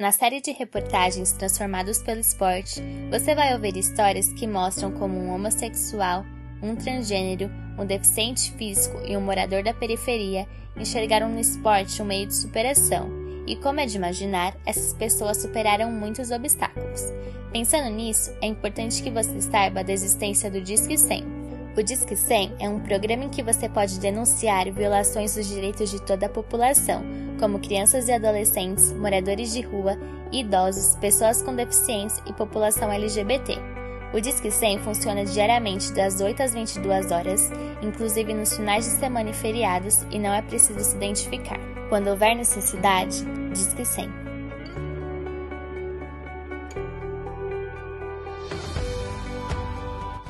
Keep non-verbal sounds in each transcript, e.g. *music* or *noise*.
Na série de reportagens Transformados pelo Esporte, você vai ouvir histórias que mostram como um homossexual, um transgênero, um deficiente físico e um morador da periferia enxergaram no esporte um meio de superação, e como é de imaginar, essas pessoas superaram muitos obstáculos. Pensando nisso, é importante que você saiba da existência do Disque 100, o Disque 100 é um programa em que você pode denunciar violações dos direitos de toda a população, como crianças e adolescentes, moradores de rua, idosos, pessoas com deficiência e população LGBT. O Disque 100 funciona diariamente das 8 às 22 horas, inclusive nos finais de semana e feriados, e não é preciso se identificar. Quando houver necessidade, Disque 100.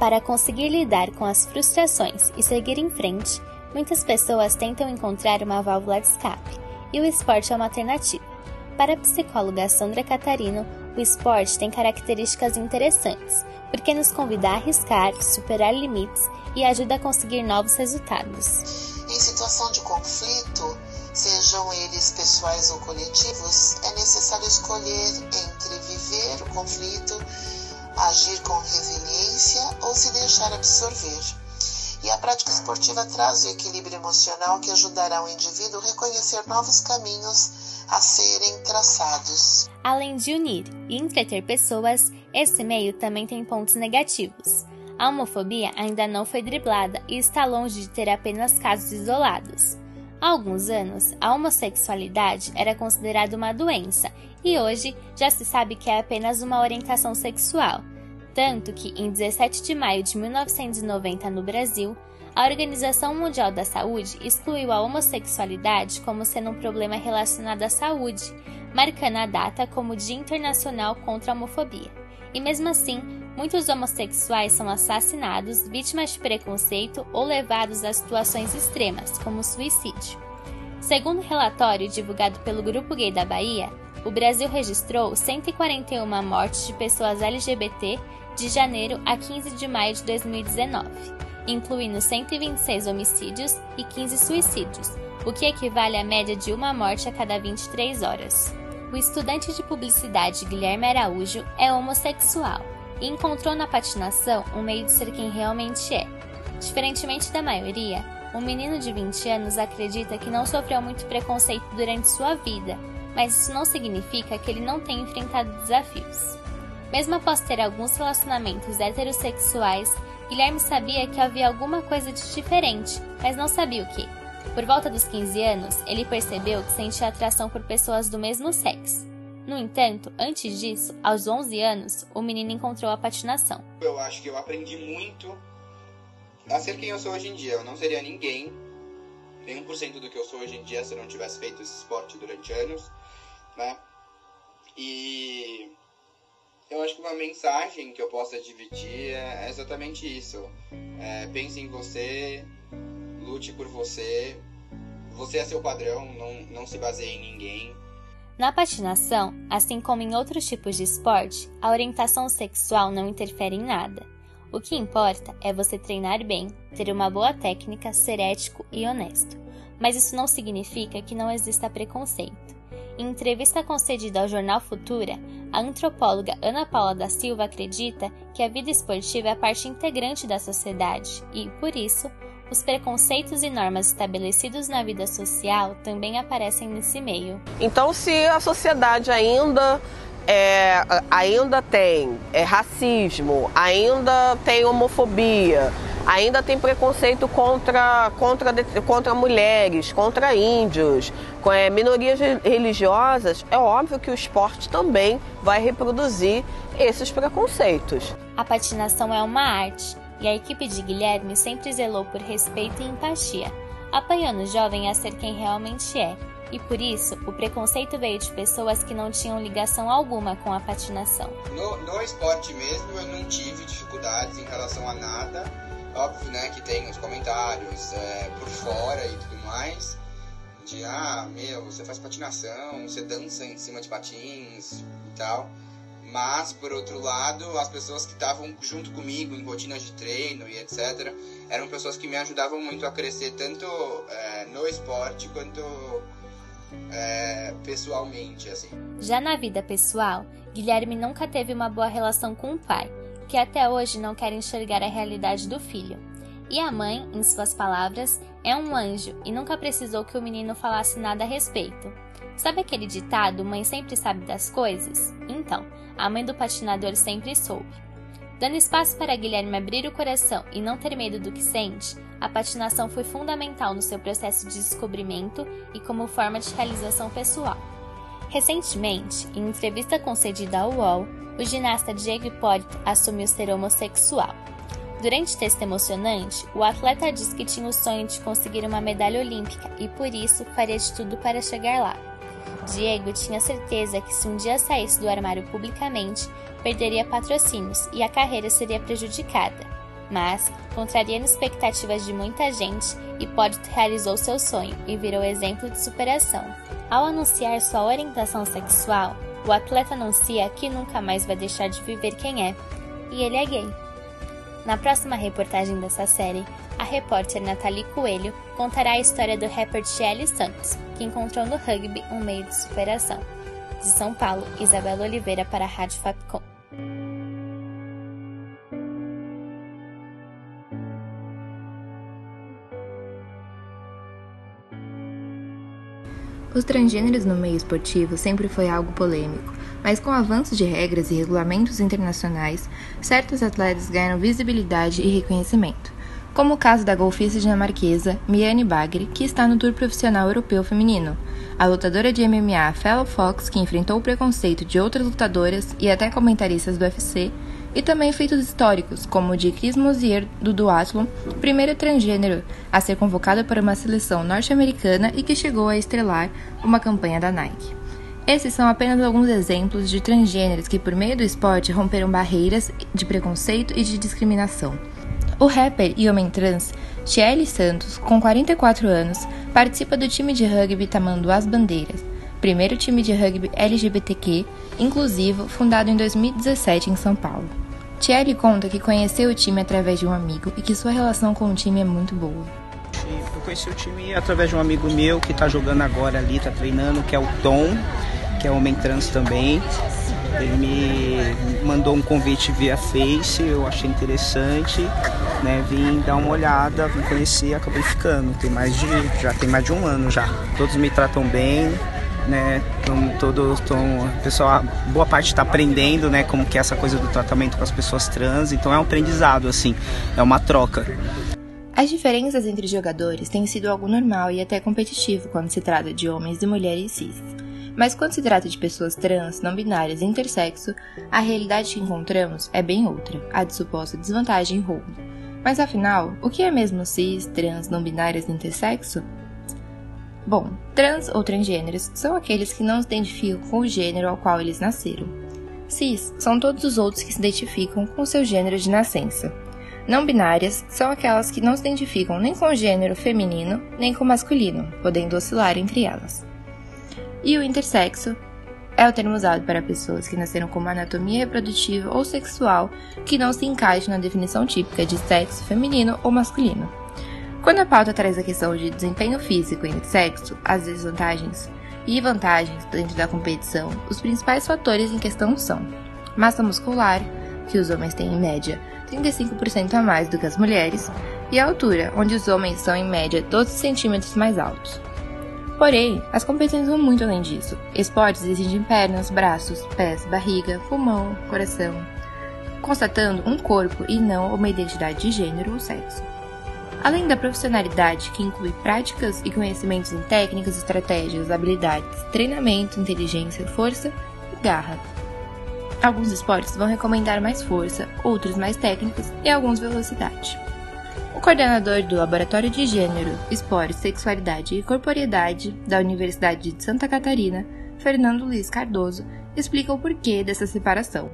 Para conseguir lidar com as frustrações e seguir em frente, muitas pessoas tentam encontrar uma válvula de escape, e o esporte é uma alternativa. Para a psicóloga Sandra Catarino, o esporte tem características interessantes, porque nos convida a arriscar, superar limites e ajuda a conseguir novos resultados. Em situação de conflito, sejam eles pessoais ou coletivos, é necessário escolher entre viver o conflito agir com resiliência ou se deixar absorver. E a prática esportiva traz o equilíbrio emocional que ajudará o indivíduo a reconhecer novos caminhos a serem traçados. Além de unir e entreter pessoas, esse meio também tem pontos negativos. A homofobia ainda não foi driblada e está longe de ter apenas casos isolados. Há alguns anos, a homossexualidade era considerada uma doença e hoje já se sabe que é apenas uma orientação sexual. Tanto que, em 17 de maio de 1990, no Brasil, a Organização Mundial da Saúde excluiu a homossexualidade como sendo um problema relacionado à saúde, marcando a data como Dia Internacional contra a Homofobia. E mesmo assim, muitos homossexuais são assassinados, vítimas de preconceito ou levados a situações extremas, como suicídio. Segundo o relatório divulgado pelo Grupo Gay da Bahia, o Brasil registrou 141 mortes de pessoas LGBT de janeiro a 15 de maio de 2019, incluindo 126 homicídios e 15 suicídios, o que equivale à média de uma morte a cada 23 horas. O estudante de publicidade Guilherme Araújo é homossexual e encontrou na patinação um meio de ser quem realmente é. Diferentemente da maioria, um menino de 20 anos acredita que não sofreu muito preconceito durante sua vida, mas isso não significa que ele não tenha enfrentado desafios. Mesmo após ter alguns relacionamentos heterossexuais, Guilherme sabia que havia alguma coisa de diferente, mas não sabia o que. Por volta dos 15 anos, ele percebeu que sentia atração por pessoas do mesmo sexo. No entanto, antes disso, aos 11 anos, o menino encontrou a patinação. Eu acho que eu aprendi muito a ser quem eu sou hoje em dia. Eu não seria ninguém, nem 1% do que eu sou hoje em dia, se eu não tivesse feito esse esporte durante anos, né? E eu acho que uma mensagem que eu possa dividir é exatamente isso. É, pense em você, lute por você. Você é seu padrão, não, não se baseie em ninguém. Na patinação, assim como em outros tipos de esporte, a orientação sexual não interfere em nada. O que importa é você treinar bem, ter uma boa técnica, ser ético e honesto. Mas isso não significa que não exista preconceito. Em entrevista concedida ao jornal Futura, a antropóloga Ana Paula da Silva acredita que a vida esportiva é parte integrante da sociedade e, por isso, os preconceitos e normas estabelecidos na vida social também aparecem nesse meio. Então, se a sociedade ainda é, ainda tem é, racismo, ainda tem homofobia, ainda tem preconceito contra, contra, contra mulheres, contra índios, com é, minorias religiosas, é óbvio que o esporte também vai reproduzir esses preconceitos. A patinação é uma arte e a equipe de Guilherme sempre zelou por respeito e empatia, apoiando o jovem a ser quem realmente é. E por isso, o preconceito veio de pessoas que não tinham ligação alguma com a patinação. No, no esporte mesmo, eu não tive dificuldades em relação a nada Óbvio, né, que tem os comentários é, por fora e tudo mais. De, ah, meu, você faz patinação, você dança em cima de patins e tal. Mas, por outro lado, as pessoas que estavam junto comigo em rotinas de treino e etc., eram pessoas que me ajudavam muito a crescer, tanto é, no esporte quanto é, pessoalmente, assim. Já na vida pessoal, Guilherme nunca teve uma boa relação com o pai, que até hoje não quer enxergar a realidade do filho. E a mãe, em suas palavras, é um anjo e nunca precisou que o menino falasse nada a respeito. Sabe aquele ditado, mãe sempre sabe das coisas? Então, a mãe do patinador sempre soube. Dando espaço para Guilherme abrir o coração e não ter medo do que sente, a patinação foi fundamental no seu processo de descobrimento e como forma de realização pessoal. Recentemente, em entrevista concedida ao UOL, o ginasta Diego Hipólito assumiu ser homossexual. Durante o texto emocionante, o atleta disse que tinha o sonho de conseguir uma medalha olímpica e por isso faria de tudo para chegar lá. Diego tinha certeza que se um dia saísse do armário publicamente, perderia patrocínios e a carreira seria prejudicada. Mas, contrariando expectativas de muita gente, Hipólito realizou seu sonho e virou exemplo de superação. Ao anunciar sua orientação sexual, o atleta anuncia que nunca mais vai deixar de viver quem é, e ele é gay. Na próxima reportagem dessa série, a repórter Nathalie Coelho contará a história do rapper Shelly Santos, que encontrou no rugby um meio de superação. De São Paulo, Isabela Oliveira para a Rádio Fapcom. Os transgêneros no meio esportivo sempre foi algo polêmico, mas com o avanço de regras e regulamentos internacionais, certos atletas ganharam visibilidade e reconhecimento, como o caso da golfista dinamarquesa Miane Bagri, que está no Tour Profissional Europeu Feminino, a lutadora de MMA Fellow Fox, que enfrentou o preconceito de outras lutadoras e até comentaristas do UFC, e também feitos históricos, como o de Chris Mosier, do duathlon, primeiro transgênero a ser convocado para uma seleção norte-americana e que chegou a estrelar uma campanha da Nike. Esses são apenas alguns exemplos de transgêneros que, por meio do esporte, romperam barreiras de preconceito e de discriminação. O rapper e homem trans Shelly Santos, com 44 anos, participa do time de rugby Tamanduá As Bandeiras, primeiro time de rugby LGBTQ inclusivo fundado em 2017 em São Paulo. Thierry conta que conheceu o time através de um amigo e que sua relação com o time é muito boa. Eu conheci o time através de um amigo meu que está jogando agora ali, está treinando, que é o Tom, que é homem trans também. Ele me mandou um convite via Face, eu achei interessante, né? Vim dar uma olhada, vim conhecer, acabei ficando. Tem mais de, já tem mais de um ano já. Todos me tratam bem, né? Então, todo, tom, pessoal, boa parte está aprendendo, né? Como que é essa coisa do tratamento com as pessoas trans. Então é um aprendizado, assim, é uma troca. As diferenças entre jogadores têm sido algo normal e até competitivo quando se trata de homens e mulheres cis. Mas quando se trata de pessoas trans, não binárias e intersexo, a realidade que encontramos é bem outra, a de suposta desvantagem e roubo. Mas afinal, o que é mesmo cis, trans, não binárias e intersexo? Bom, trans ou transgêneros são aqueles que não se identificam com o gênero ao qual eles nasceram. Cis são todos os outros que se identificam com seu gênero de nascença. Não binárias são aquelas que não se identificam nem com o gênero feminino nem com o masculino, podendo oscilar entre elas. E o intersexo é o termo usado para pessoas que nasceram com uma anatomia reprodutiva ou sexual que não se encaixe na definição típica de sexo feminino ou masculino. Quando a pauta traz a questão de desempenho físico entre sexo, as desvantagens e vantagens dentro da competição, os principais fatores em questão são massa muscular, que os homens têm em média 35% a mais do que as mulheres, e a altura, onde os homens são em média 12 centímetros mais altos. Porém, as competições vão muito além disso. Esportes exigem pernas, braços, pés, barriga, pulmão, coração, constatando um corpo e não uma identidade de gênero ou sexo. Além da profissionalidade, que inclui práticas e conhecimentos em técnicas, estratégias, habilidades, treinamento, inteligência, força e garra. Alguns esportes vão recomendar mais força, outros mais técnicas e alguns velocidade. O coordenador do Laboratório de Gênero, Esporte, Sexualidade e Corporeidade da Universidade de Santa Catarina, Fernando Luiz Cardoso, explica o porquê dessa separação.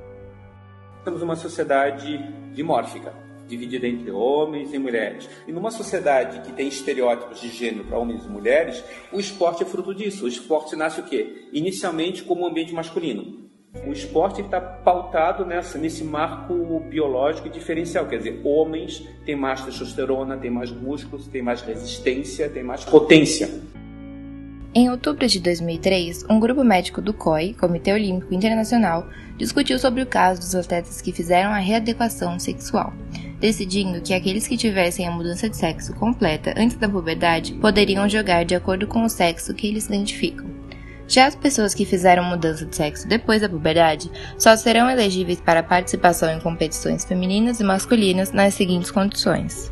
Temos uma sociedade dimórfica, dividida entre homens e mulheres. E numa sociedade que tem estereótipos de gênero para homens e mulheres, o esporte é fruto disso. O esporte nasce o quê? Inicialmente como um ambiente masculino o esporte está pautado nessa, nesse marco biológico diferencial. Quer dizer, homens têm mais testosterona, têm mais músculos, têm mais resistência, têm mais potência. Em outubro de 2003, um grupo médico do COI, Comitê Olímpico Internacional, discutiu sobre o caso dos atletas que fizeram a readequação sexual, decidindo que aqueles que tivessem a mudança de sexo completa antes da puberdade poderiam jogar de acordo com o sexo que eles identificam. Já as pessoas que fizeram mudança de sexo depois da puberdade só serão elegíveis para participação em competições femininas e masculinas nas seguintes condições: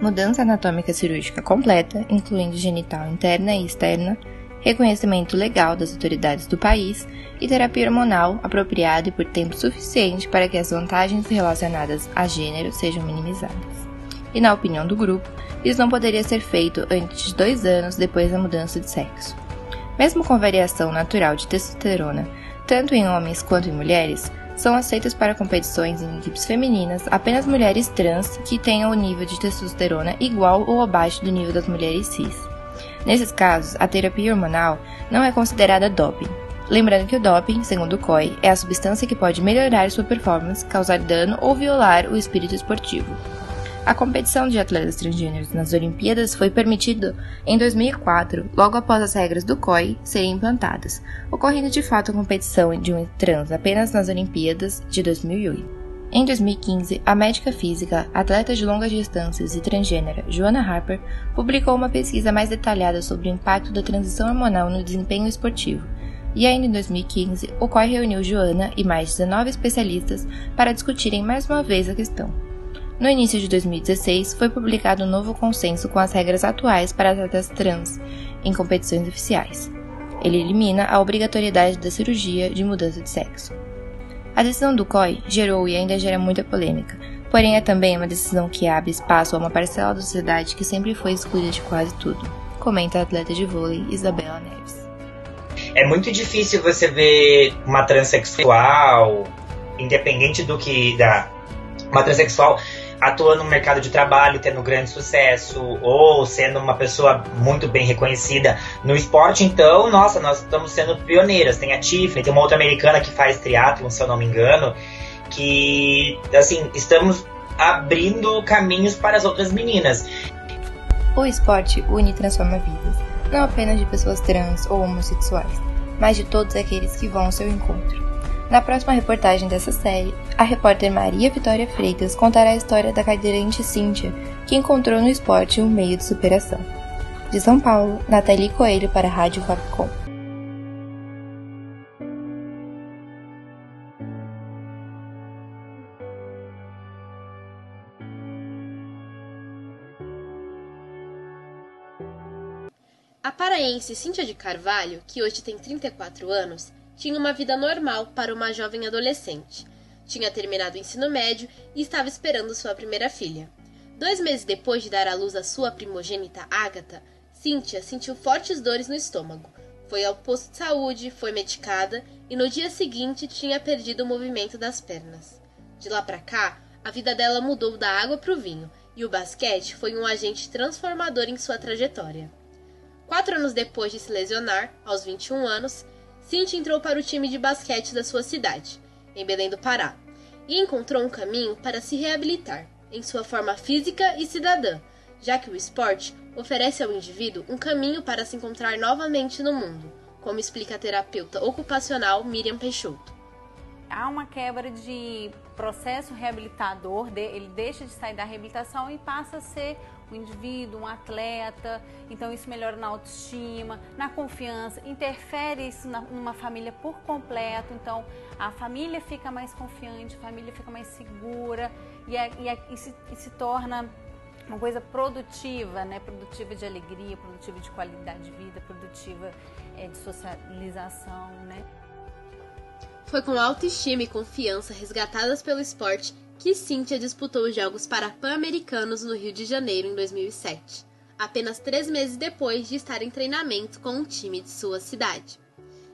mudança anatômica cirúrgica completa, incluindo genital interna e externa, reconhecimento legal das autoridades do país e terapia hormonal apropriada e por tempo suficiente para que as vantagens relacionadas a gênero sejam minimizadas. E na opinião do grupo, isso não poderia ser feito antes de dois anos depois da mudança de sexo. Mesmo com variação natural de testosterona, tanto em homens quanto em mulheres, são aceitas para competições em equipes femininas apenas mulheres trans que tenham o nível de testosterona igual ou abaixo do nível das mulheres cis. Nesses casos, a terapia hormonal não é considerada doping. Lembrando que o doping, segundo o COI, é a substância que pode melhorar sua performance, causar dano ou violar o espírito esportivo. A competição de atletas transgêneros nas Olimpíadas foi permitida em 2004, logo após as regras do COI serem implantadas, ocorrendo de fato a competição de um trans apenas nas Olimpíadas de 2008. Em 2015, a médica física, atleta de longas distâncias e transgênera Joanna Harper publicou uma pesquisa mais detalhada sobre o impacto da transição hormonal no desempenho esportivo. E ainda em 2015, o COI reuniu Joana e mais 19 especialistas para discutirem mais uma vez a questão. No início de 2016, foi publicado um novo consenso com as regras atuais para atletas trans em competições oficiais. Ele elimina a obrigatoriedade da cirurgia de mudança de sexo. A decisão do COI gerou e ainda gera muita polêmica, porém é também uma decisão que abre espaço a uma parcela da sociedade que sempre foi excluída de quase tudo, comenta a atleta de vôlei Isabela Neves. É muito difícil você ver uma transexual, independente do que da uma transexual atuando no mercado de trabalho, tendo grande sucesso, ou sendo uma pessoa muito bem reconhecida no esporte, então, nossa, nós estamos sendo pioneiras. Tem a Tiffany, tem uma outra americana que faz triatlon, se eu não me engano, que, assim, estamos abrindo caminhos para as outras meninas. O esporte une e transforma vidas, não apenas de pessoas trans ou homossexuais, mas de todos aqueles que vão ao seu encontro. Na próxima reportagem dessa série, a repórter Maria Vitória Freitas contará a história da cadeirante Cíntia, que encontrou no esporte um meio de superação. De São Paulo, Nathalie Coelho para a Rádio Fapcom. A paraense Cíntia de Carvalho, que hoje tem 34 anos, tinha uma vida normal para uma jovem adolescente. Tinha terminado o ensino médio e estava esperando sua primeira filha. Dois meses depois de dar à luz a sua primogênita Ágata, Cíntia sentiu fortes dores no estômago. Foi ao posto de saúde, foi medicada e no dia seguinte tinha perdido o movimento das pernas. De lá para cá, a vida dela mudou da água para o vinho e o basquete foi um agente transformador em sua trajetória. Quatro anos depois de se lesionar, aos 21 anos, Cintia entrou para o time de basquete da sua cidade, em Belém do Pará, e encontrou um caminho para se reabilitar, em sua forma física e cidadã, já que o esporte oferece ao indivíduo um caminho para se encontrar novamente no mundo, como explica a terapeuta ocupacional Miriam Peixoto. Há uma quebra de processo reabilitador, ele deixa de sair da reabilitação e passa a ser um indivíduo, um atleta, então isso melhora na autoestima, na confiança, interfere isso na, numa família por completo, então a família fica mais confiante, a família fica mais segura e, é, e, é, e, se, e se torna uma coisa produtiva, né? Produtiva de alegria, produtiva de qualidade de vida, produtiva é, de socialização, né? Foi com autoestima e confiança resgatadas pelo esporte que Cynthia disputou os Jogos Pan-Americanos no Rio de Janeiro em 2007, apenas três meses depois de estar em treinamento com um time de sua cidade.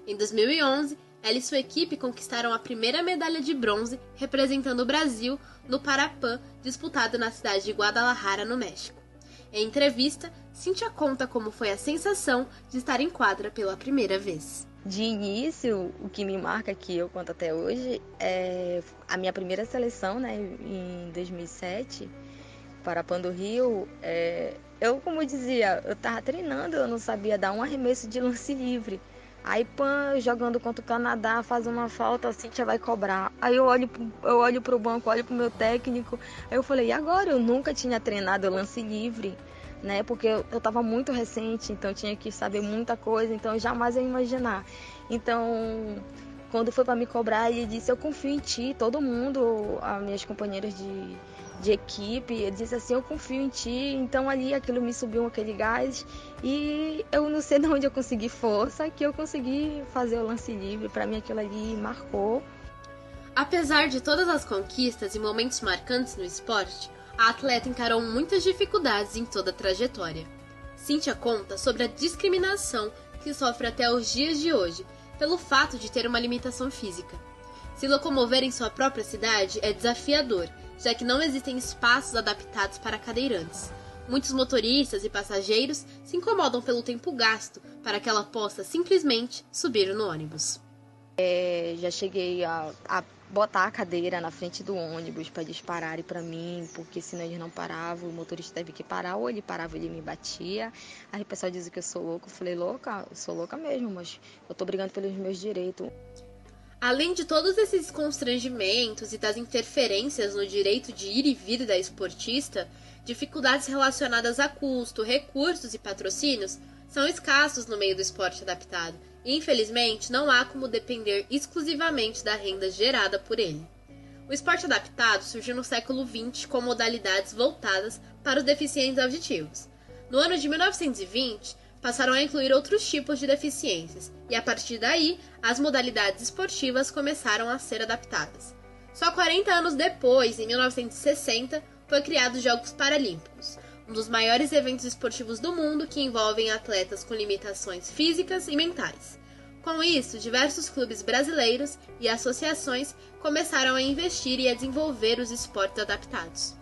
Em 2011, ela e sua equipe conquistaram a primeira medalha de bronze representando o Brasil no Parapan disputado na cidade de Guadalajara, no México. Em entrevista, Cynthia conta como foi a sensação de estar em quadra pela primeira vez. De início, o que me marca que eu conto até hoje é a minha primeira seleção, né, em 2007, Parapando Rio, é, eu, como eu dizia, eu tava treinando, eu não sabia dar um arremesso de lance livre. Aí, pan, jogando contra o Canadá, faz uma falta, a Cintia vai cobrar. Aí eu olho, eu olho pro banco, olho pro meu técnico. Aí eu falei, e agora? Eu nunca tinha treinado lance livre, né? Porque eu, eu tava muito recente, então tinha que saber muita coisa, então eu jamais ia imaginar. Então, quando foi para me cobrar, ele disse, eu confio em ti, todo mundo, as minhas companheiras de, de equipe, ele disse assim, eu confio em ti, então ali aquilo me subiu aquele gás e eu não sei *laughs* de onde eu consegui força, que eu consegui fazer o lance livre, para mim aquilo ali marcou. Apesar de todas as conquistas e momentos marcantes no esporte, a atleta encarou muitas dificuldades em toda a trajetória. Cíntia conta sobre a discriminação que sofre até os dias de hoje, pelo fato de ter uma limitação física. Se locomover em sua própria cidade é desafiador já que não existem espaços adaptados para cadeirantes. Muitos motoristas e passageiros se incomodam pelo tempo gasto para que ela possa simplesmente subir no ônibus. É, já cheguei a, a, botar a cadeira na frente do ônibus para eles pararem para mim, porque senão eles não paravam, o motorista teve que parar, ou ele parava ele me batia. Aí o pessoal dizia que eu sou louca, eu falei, louca, eu sou louca mesmo, mas eu tô brigando pelos meus direitos. Além de todos esses constrangimentos e das interferências no direito de ir e vir da esportista, dificuldades relacionadas a custo, recursos e patrocínios são escassos no meio do esporte adaptado e, infelizmente, não há como depender exclusivamente da renda gerada por ele. O esporte adaptado surgiu no século XX com modalidades voltadas para os deficientes auditivos. No ano de 1920, passaram a incluir outros tipos de deficiências, e a partir daí, as modalidades esportivas começaram a ser adaptadas. Só 40 anos depois, em 1960, foi criado os Jogos Paralímpicos, um dos maiores eventos esportivos do mundo que envolvem atletas com limitações físicas e mentais. Com isso, diversos clubes brasileiros e associações começaram a investir e a desenvolver os esportes adaptados.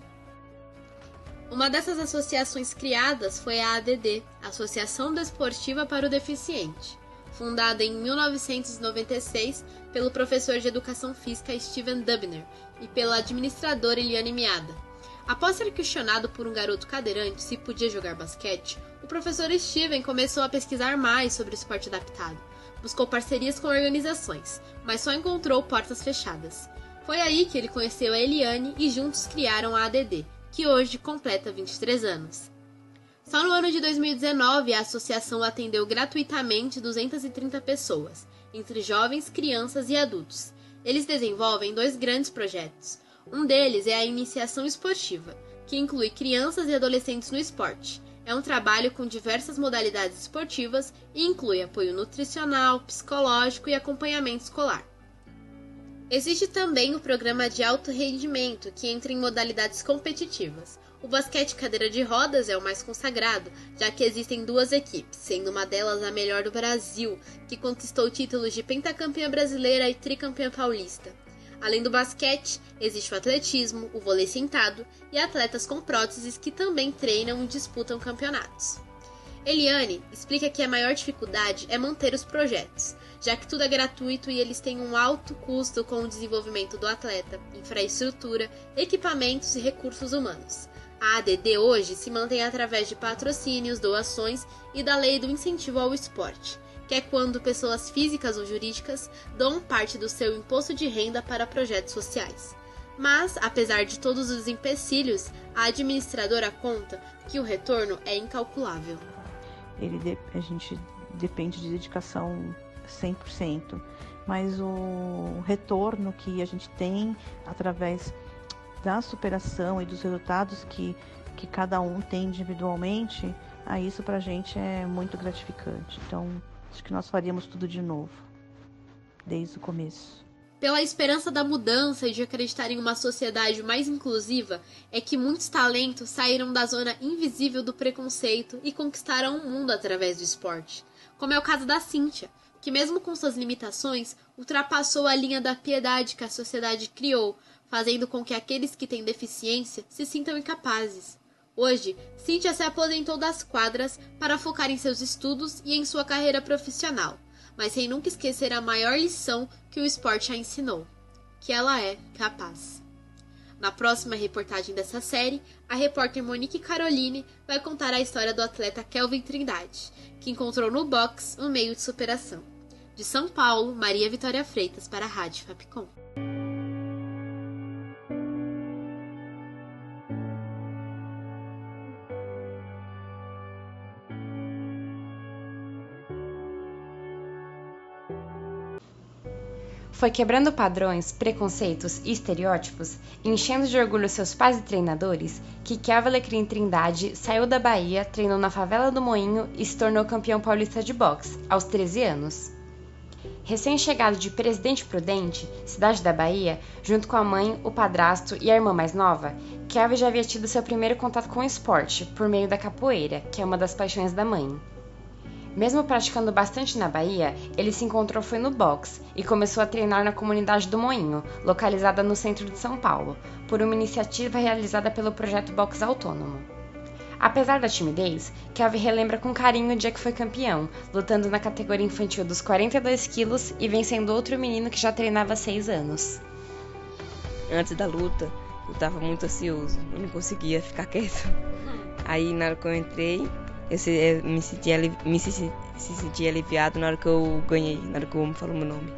Uma dessas associações criadas foi a ADD, Associação Desportiva para o Deficiente, fundada em 1996 pelo professor de Educação Física Steven Dubner e pela administradora Eliane Miada. Após ser questionado por um garoto cadeirante se podia jogar basquete, o professor Steven começou a pesquisar mais sobre o esporte adaptado. Buscou parcerias com organizações, mas só encontrou portas fechadas. Foi aí que ele conheceu a Eliane e juntos criaram a ADD, que hoje completa 23 anos. Só no ano de 2019, a associação atendeu gratuitamente 230 pessoas, entre jovens, crianças e adultos. Eles desenvolvem dois grandes projetos. Um deles é a Iniciação Esportiva, que inclui crianças e adolescentes no esporte. É um trabalho com diversas modalidades esportivas e inclui apoio nutricional, psicológico e acompanhamento escolar. Existe também o programa de alto rendimento, que entra em modalidades competitivas. O basquete cadeira de rodas é o mais consagrado, já que existem duas equipes, sendo uma delas a melhor do Brasil, que conquistou títulos de pentacampeã brasileira e tricampeã paulista. Além do basquete, existe o atletismo, o vôlei sentado e atletas com próteses que também treinam e disputam campeonatos. Eliane explica que a maior dificuldade é manter os projetos, já que tudo é gratuito e eles têm um alto custo com o desenvolvimento do atleta, infraestrutura, equipamentos e recursos humanos. A ADD hoje se mantém através de patrocínios, doações e da lei do incentivo ao esporte, que é quando pessoas físicas ou jurídicas dão parte do seu imposto de renda para projetos sociais. Mas, apesar de todos os empecilhos, a administradora conta que o retorno é incalculável. Ele a gente depende de dedicação 100%, mas o retorno que a gente tem através da superação e dos resultados que, que cada um tem individualmente, a isso para a gente é muito gratificante. Então, acho que nós faríamos tudo de novo, desde o começo. Pela esperança da mudança e de acreditar em uma sociedade mais inclusiva, é que muitos talentos saíram da zona invisível do preconceito e conquistaram o mundo através do esporte, como é o caso da Cíntia, que, mesmo com suas limitações, ultrapassou a linha da piedade que a sociedade criou, fazendo com que aqueles que têm deficiência se sintam incapazes. Hoje, Cíntia se aposentou das quadras para focar em seus estudos e em sua carreira profissional, mas sem nunca esquecer a maior lição que o esporte a ensinou: que ela é capaz. Na próxima reportagem dessa série, a repórter Monique Caroline vai contar a história do atleta Kelvin Trindade, que encontrou no box um meio de superação. De São Paulo, Maria Vitória Freitas para a Rádio Fapcom. Foi quebrando padrões, preconceitos e estereótipos, enchendo de orgulho seus pais e treinadores, que Kelvin Alecrim Trindade saiu da Bahia, treinou na favela do Moinho e se tornou campeão paulista de boxe, aos 13 anos. Recém-chegado de Presidente Prudente, cidade da Bahia, junto com a mãe, o padrasto e a irmã mais nova, Kelvin já havia tido seu primeiro contato com o esporte, por meio da capoeira, que é uma das paixões da mãe. Mesmo praticando bastante na Bahia, ele se encontrou foi no box e começou a treinar na comunidade do Moinho, localizada no centro de São Paulo, por uma iniciativa realizada pelo projeto Box Autônomo. Apesar da timidez, Kelvin relembra com carinho o dia que foi campeão, lutando na categoria infantil dos 42 quilos e vencendo outro menino que já treinava há 6 anos. Antes da luta, eu estava muito ansioso, eu não conseguia ficar *laughs* quieto. Aí na hora que eu entrei, eu, se, eu me, senti me se, se senti aliviado na hora que eu ganhei, na hora que o homem falou meu nome.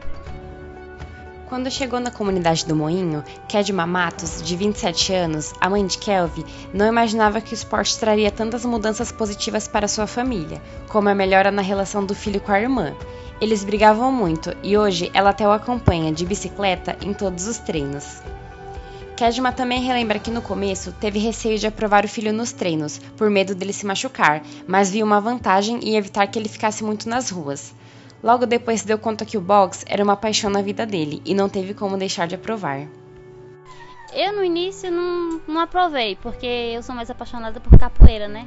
Quando chegou na comunidade do Moinho, Kedma Matos, de 27 anos, a mãe de Kelvin, não imaginava que o esporte traria tantas mudanças positivas para sua família, como a melhora na relação do filho com a irmã. Eles brigavam muito e hoje ela até o acompanha de bicicleta em todos os treinos. Kedma também relembra que no começo teve receio de aprovar o filho nos treinos, por medo dele se machucar, mas viu uma vantagem em evitar que ele ficasse muito nas ruas. Logo depois se deu conta que o boxe era uma paixão na vida dele e não teve como deixar de aprovar. Eu no início não, não aprovei, porque eu sou mais apaixonada por capoeira, né?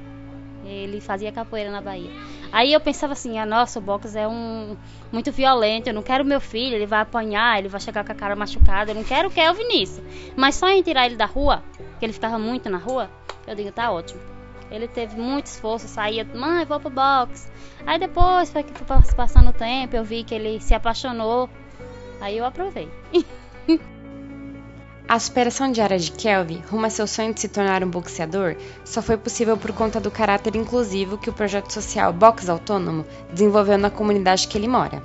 Ele fazia capoeira na Bahia. Aí eu pensava assim, ah, nossa, o boxe é um muito violento, eu não quero meu filho, ele vai apanhar, ele vai chegar com a cara machucada, eu não quero o nisso. Mas só em tirar ele da rua, que ele ficava muito na rua, eu digo, tá ótimo. Ele teve muito esforço, saía, mãe, vou pro boxe. Aí depois, foi que foi passando o tempo, eu vi que ele se apaixonou. Aí eu aprovei. *laughs* A superação diária de Kelvin rumo a seu sonho de se tornar um boxeador só foi possível por conta do caráter inclusivo que o projeto social Box Autônomo desenvolveu na comunidade que ele mora.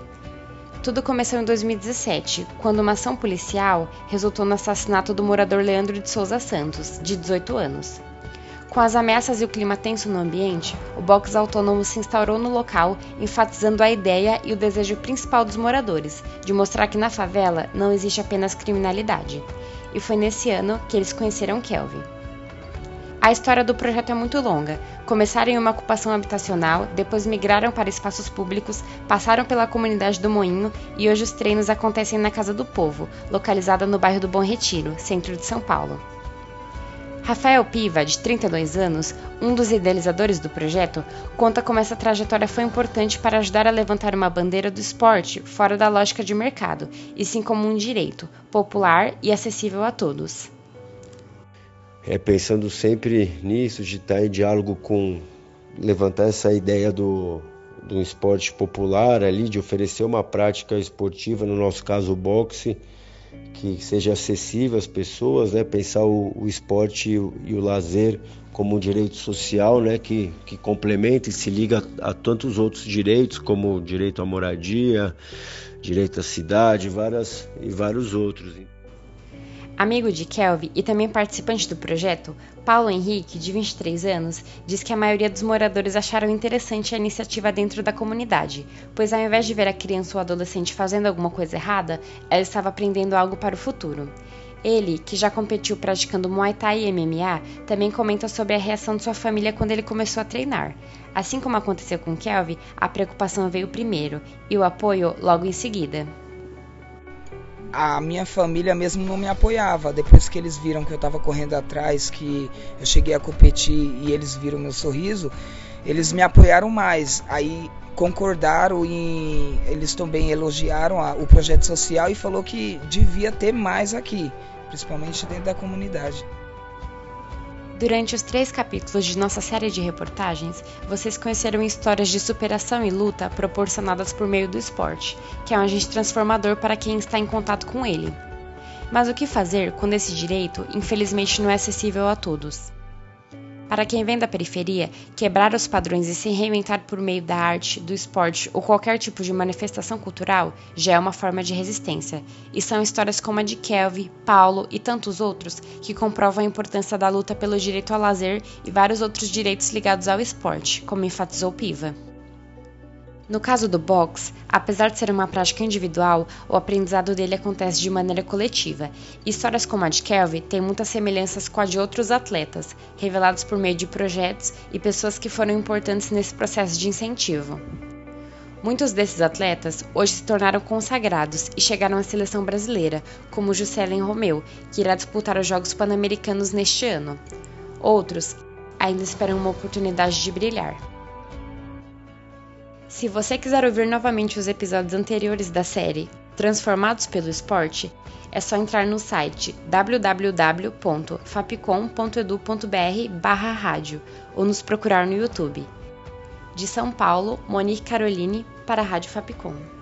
Tudo começou em 2017, quando uma ação policial resultou no assassinato do morador Leandro de Souza Santos, de 18 anos. Com as ameaças e o clima tenso no ambiente, o box autônomo se instaurou no local, enfatizando a ideia e o desejo principal dos moradores de mostrar que na favela não existe apenas criminalidade, e foi nesse ano que eles conheceram Kelvin. A história do projeto é muito longa. Começaram em uma ocupação habitacional, depois migraram para espaços públicos, passaram pela comunidade do Moinho e hoje os treinos acontecem na Casa do Povo, localizada no bairro do Bom Retiro, centro de São Paulo. Rafael Piva, de 32 anos, um dos idealizadores do projeto, conta como essa trajetória foi importante para ajudar a levantar uma bandeira do esporte fora da lógica de mercado, e sim como um direito, popular e acessível a todos. É pensando sempre nisso, de estar em diálogo com levantar essa ideia do, do esporte popular ali, de oferecer uma prática esportiva, no nosso caso o boxe, que seja acessível às pessoas, né? Pensar o, o esporte e o, e o, lazer como um direito social, né? Que, que complementa e se liga a, a tantos outros direitos, como o direito à moradia, direito à cidade, várias e vários outros. Amigo de Kelvin e também participante do projeto, Paulo Henrique, de 23 anos, diz que a maioria dos moradores acharam interessante a iniciativa dentro da comunidade, pois ao invés de ver a criança ou adolescente fazendo alguma coisa errada, ela estava aprendendo algo para o futuro. Ele, que já competiu praticando Muay Thai e MMA, também comenta sobre a reação de sua família quando ele começou a treinar. Assim como aconteceu com Kelvin, a preocupação veio primeiro e o apoio logo em seguida a minha família mesmo não me apoiava. Depois que eles viram que eu estava correndo atrás, que eu cheguei a competir e eles viram meu sorriso, eles me apoiaram mais. Aí concordaram e eles também elogiaram a, o projeto social e falou que devia ter mais aqui, principalmente dentro da comunidade. Durante os três capítulos de nossa série de reportagens, vocês conheceram histórias de superação e luta proporcionadas por meio do esporte, que é um agente transformador para quem está em contato com ele. Mas o que fazer quando esse direito, infelizmente, não é acessível a todos? Para quem vem da periferia, quebrar os padrões e se reinventar por meio da arte, do esporte ou qualquer tipo de manifestação cultural já é uma forma de resistência. E são histórias como a de Kelvin, Paulo e tantos outros que comprovam a importância da luta pelo direito ao lazer e vários outros direitos ligados ao esporte, como enfatizou Piva. No caso do boxe, apesar de ser uma prática individual, o aprendizado dele acontece de maneira coletiva. Histórias como a de Kelvin têm muitas semelhanças com a de outros atletas, revelados por meio de projetos e pessoas que foram importantes nesse processo de incentivo. Muitos desses atletas hoje se tornaram consagrados e chegaram à seleção brasileira, como Juscelin Romeu, que irá disputar os Jogos Pan-Americanos neste ano. Outros ainda esperam uma oportunidade de brilhar. Se você quiser ouvir novamente os episódios anteriores da série Transformados pelo Esporte, é só entrar no site www.fapcom.edu.br/rádio ou nos procurar no YouTube. De São Paulo, Monique Caroline para a Rádio Fapcom.